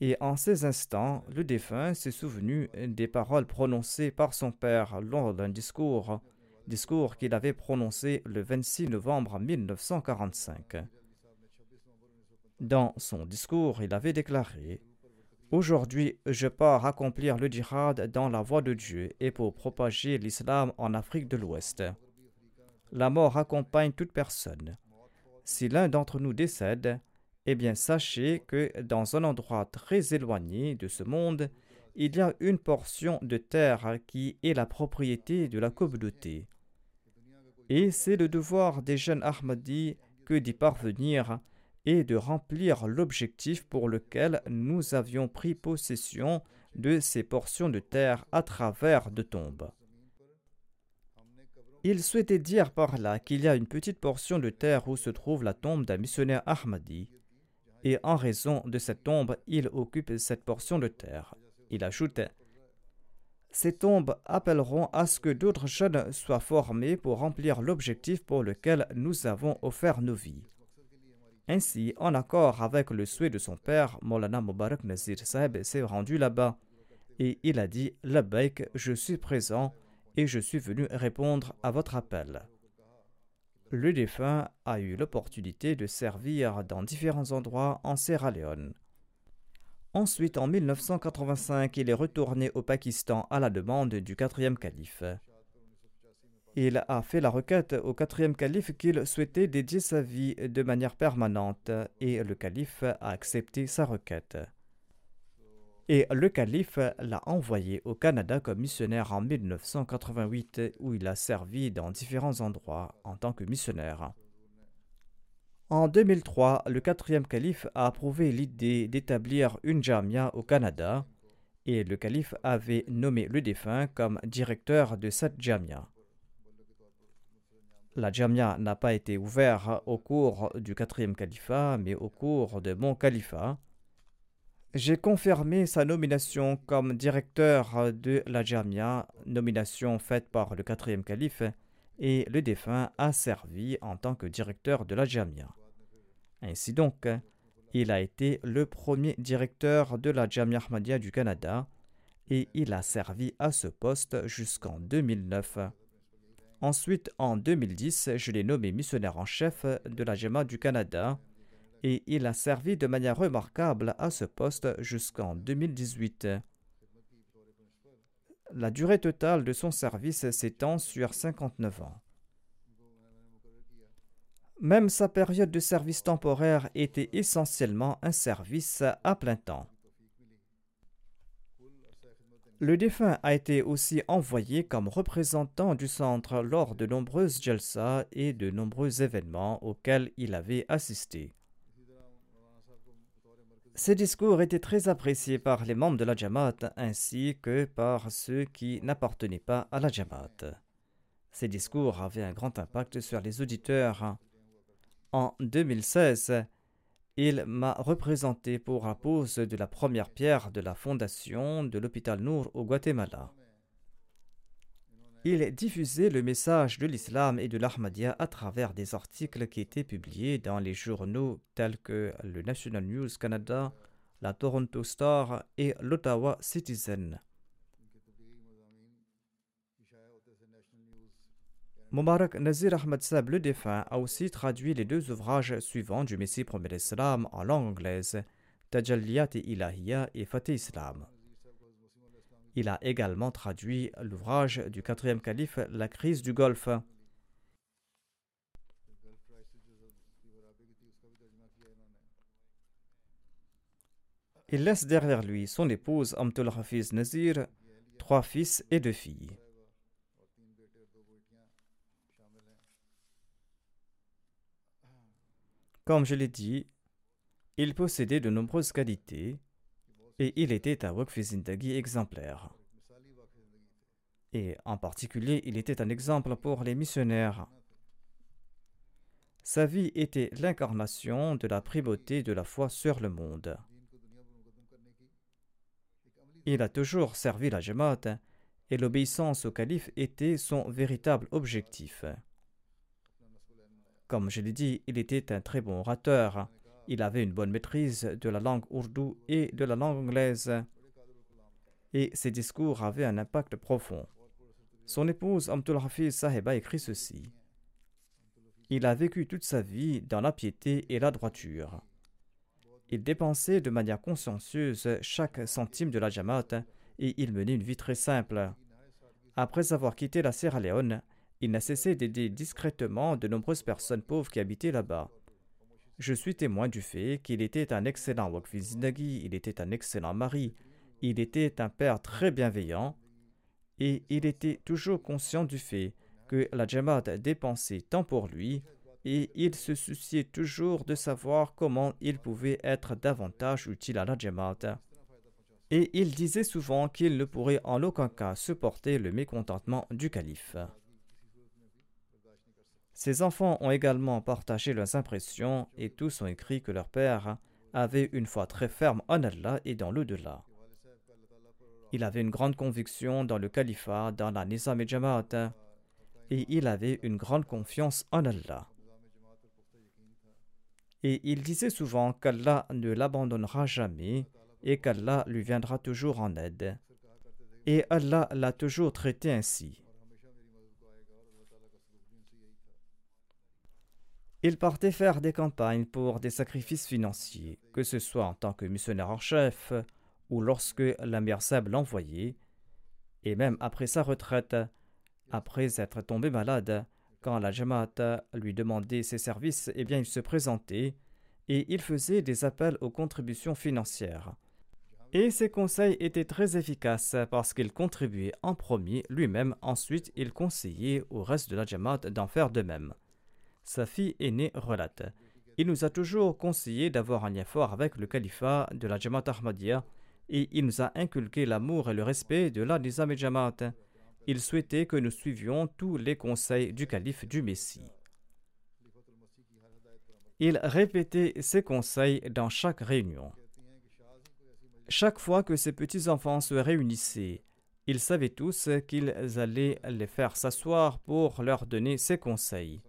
Et en ces instants, le défunt s'est souvenu des paroles prononcées par son père lors d'un discours, discours qu'il avait prononcé le 26 novembre 1945. Dans son discours, il avait déclaré Aujourd'hui, je pars accomplir le djihad dans la voie de Dieu et pour propager l'islam en Afrique de l'Ouest. La mort accompagne toute personne. Si l'un d'entre nous décède, eh bien sachez que dans un endroit très éloigné de ce monde, il y a une portion de terre qui est la propriété de la communauté. Et c'est le devoir des jeunes Ahmadis que d'y parvenir et de remplir l'objectif pour lequel nous avions pris possession de ces portions de terre à travers de tombes. Il souhaitait dire par là qu'il y a une petite portion de terre où se trouve la tombe d'un missionnaire Ahmadi, et en raison de cette tombe, il occupe cette portion de terre. Il ajoute Ces tombes appelleront à ce que d'autres jeunes soient formés pour remplir l'objectif pour lequel nous avons offert nos vies. Ainsi, en accord avec le souhait de son père, Molana Mubarak Nazir Saeb s'est rendu là-bas et il a dit Labbaik, je suis présent et je suis venu répondre à votre appel. Le défunt a eu l'opportunité de servir dans différents endroits en Sierra Leone. Ensuite, en 1985, il est retourné au Pakistan à la demande du quatrième calife. Il a fait la requête au quatrième calife qu'il souhaitait dédier sa vie de manière permanente et le calife a accepté sa requête. Et le calife l'a envoyé au Canada comme missionnaire en 1988 où il a servi dans différents endroits en tant que missionnaire. En 2003, le quatrième calife a approuvé l'idée d'établir une jamia au Canada et le calife avait nommé le défunt comme directeur de cette jamia. La Jamia n'a pas été ouverte au cours du quatrième califat, mais au cours de mon califat. J'ai confirmé sa nomination comme directeur de la Jamia, nomination faite par le quatrième calife, et le défunt a servi en tant que directeur de la Jamia. Ainsi donc, il a été le premier directeur de la Jamia Ahmadiyya du Canada et il a servi à ce poste jusqu'en 2009. Ensuite, en 2010, je l'ai nommé missionnaire en chef de la GEMA du Canada et il a servi de manière remarquable à ce poste jusqu'en 2018. la durée totale de son service s'étend sur 59 ans. Même sa période de service temporaire était essentiellement un service à plein temps. Le défunt a été aussi envoyé comme représentant du centre lors de nombreuses jalsa et de nombreux événements auxquels il avait assisté. Ces discours étaient très appréciés par les membres de la Jamaat ainsi que par ceux qui n'appartenaient pas à la Jamaat. Ces discours avaient un grand impact sur les auditeurs. En 2016, il m'a représenté pour la pose de la première pierre de la fondation de l'hôpital Nour au Guatemala. Il diffusait le message de l'islam et de l'Ahmadiyya à travers des articles qui étaient publiés dans les journaux tels que le National News Canada, la Toronto Star et l'Ottawa Citizen. Mubarak Nazir Ahmad Sab le défunt a aussi traduit les deux ouvrages suivants du Messie premier Islam en langue anglaise, Tajalliyat et Ilahiya et Fatih Islam. Il a également traduit l'ouvrage du quatrième calife La crise du Golfe. Il laisse derrière lui son épouse Amtul Hafiz Nazir, trois fils et deux filles. Comme je l'ai dit, il possédait de nombreuses qualités et il était un Waqf exemplaire. Et en particulier, il était un exemple pour les missionnaires. Sa vie était l'incarnation de la primauté de la foi sur le monde. Il a toujours servi la Jamaat et l'obéissance au calife était son véritable objectif. Comme je l'ai dit, il était un très bon orateur. Il avait une bonne maîtrise de la langue ourdou et de la langue anglaise. Et ses discours avaient un impact profond. Son épouse Amtul Hafiz Sahib a écrit ceci. Il a vécu toute sa vie dans la piété et la droiture. Il dépensait de manière consciencieuse chaque centime de la Jamaat et il menait une vie très simple. Après avoir quitté la Sierra Leone, il n'a cessé d'aider discrètement de nombreuses personnes pauvres qui habitaient là-bas. Je suis témoin du fait qu'il était un excellent Wakfizinagi, il était un excellent mari, il était un père très bienveillant, et il était toujours conscient du fait que la Jamaat dépensait tant pour lui, et il se souciait toujours de savoir comment il pouvait être davantage utile à la Jamaat. Et il disait souvent qu'il ne pourrait en aucun cas supporter le mécontentement du calife. Ses enfants ont également partagé leurs impressions et tous ont écrit que leur père avait une foi très ferme en Allah et dans l'au-delà. Il avait une grande conviction dans le califat, dans la Nizam et et il avait une grande confiance en Allah. Et il disait souvent qu'Allah ne l'abandonnera jamais et qu'Allah lui viendra toujours en aide. Et Allah l'a toujours traité ainsi. Il partait faire des campagnes pour des sacrifices financiers, que ce soit en tant que missionnaire en chef ou lorsque l'Amir Seb l'envoyait, et même après sa retraite, après être tombé malade, quand la Jamaat lui demandait ses services, eh bien il se présentait et il faisait des appels aux contributions financières. Et ses conseils étaient très efficaces parce qu'il contribuait en premier lui-même, ensuite il conseillait au reste de la Jamaat d'en faire de même. Sa fille aînée relate Il nous a toujours conseillé d'avoir un lien fort avec le califat de la Jamaat Ahmadiyya et il nous a inculqué l'amour et le respect de la Nizam et Jamaat. Il souhaitait que nous suivions tous les conseils du calife du Messie. Il répétait ses conseils dans chaque réunion. Chaque fois que ses petits-enfants se réunissaient, ils savaient tous qu'ils allaient les faire s'asseoir pour leur donner ses conseils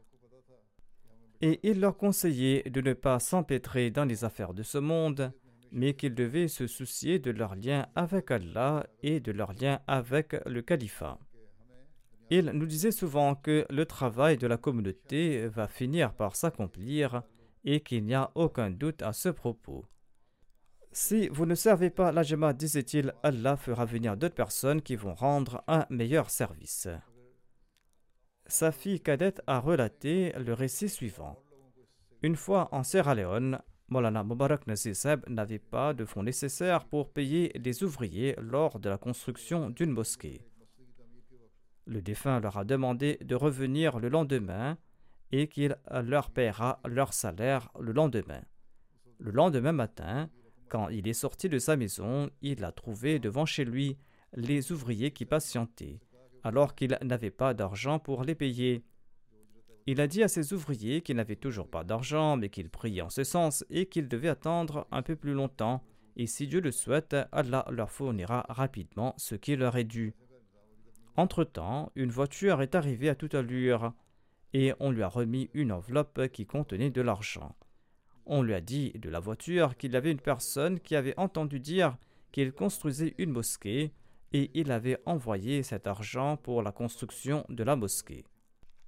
et il leur conseillait de ne pas s'empêtrer dans les affaires de ce monde, mais qu'ils devaient se soucier de leur lien avec Allah et de leur lien avec le califat. Il nous disait souvent que le travail de la communauté va finir par s'accomplir et qu'il n'y a aucun doute à ce propos. Si vous ne servez pas la disait-il, Allah fera venir d'autres personnes qui vont rendre un meilleur service. Sa fille cadette a relaté le récit suivant. Une fois en Sierra Leone, Molana Mubarak Nazir n'avait pas de fonds nécessaires pour payer des ouvriers lors de la construction d'une mosquée. Le défunt leur a demandé de revenir le lendemain et qu'il leur paiera leur salaire le lendemain. Le lendemain matin, quand il est sorti de sa maison, il a trouvé devant chez lui les ouvriers qui patientaient, alors qu'il n'avait pas d'argent pour les payer. Il a dit à ses ouvriers qu'il n'avait toujours pas d'argent, mais qu'il priait en ce sens et qu'ils devaient attendre un peu plus longtemps, et si Dieu le souhaite, Allah leur fournira rapidement ce qui leur est dû. Entre-temps, une voiture est arrivée à toute allure et on lui a remis une enveloppe qui contenait de l'argent. On lui a dit de la voiture qu'il y avait une personne qui avait entendu dire qu'il construisait une mosquée et il avait envoyé cet argent pour la construction de la mosquée.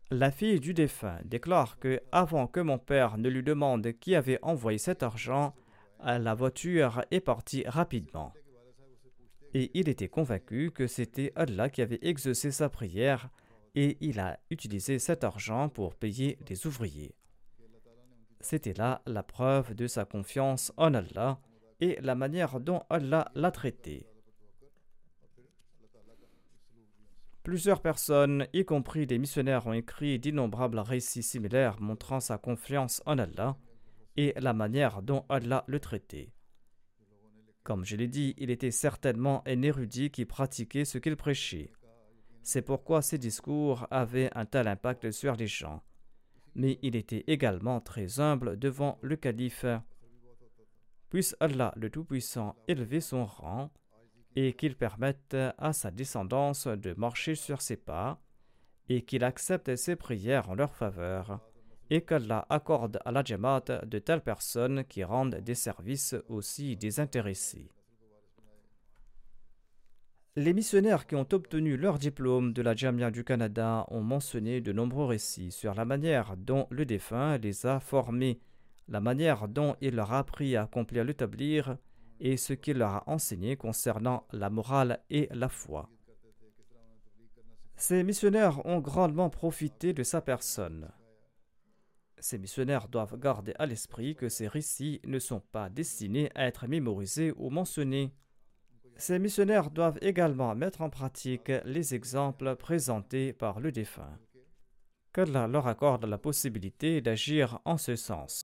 La fille du défunt déclare que avant que mon père ne lui demande qui avait envoyé cet argent, la voiture est partie rapidement. Et il était convaincu que c'était Allah qui avait exaucé sa prière et il a utilisé cet argent pour payer des ouvriers. C'était là la preuve de sa confiance en Allah et la manière dont Allah l'a traité. Plusieurs personnes, y compris des missionnaires, ont écrit d'innombrables récits similaires montrant sa confiance en Allah et la manière dont Allah le traitait. Comme je l'ai dit, il était certainement un érudit qui pratiquait ce qu'il prêchait. C'est pourquoi ses discours avaient un tel impact sur les gens. Mais il était également très humble devant le calife. Puisse Allah le Tout-Puissant élever son rang et qu'il permette à sa descendance de marcher sur ses pas et qu'il accepte ses prières en leur faveur et qu'Allah accorde à la Jamaat de telles personnes qui rendent des services aussi désintéressés. Les missionnaires qui ont obtenu leur diplôme de la Jamia du Canada ont mentionné de nombreux récits sur la manière dont le défunt les a formés, la manière dont il leur a appris à accomplir le tablier et ce qu'il leur a enseigné concernant la morale et la foi. Ces missionnaires ont grandement profité de sa personne. Ces missionnaires doivent garder à l'esprit que ces récits ne sont pas destinés à être mémorisés ou mentionnés. Ces missionnaires doivent également mettre en pratique les exemples présentés par le défunt. Qu'Allah leur accorde la possibilité d'agir en ce sens.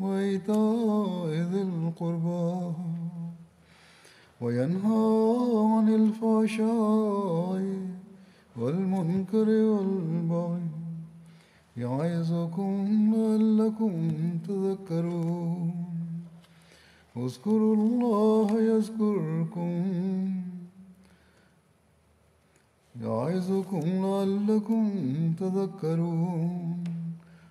وإيتاء ذي القربى وينهى عن الفحشاء والمنكر والبغي يعظكم لعلكم تذكرون. اذكروا الله يذكركم يعظكم لعلكم تذكرون.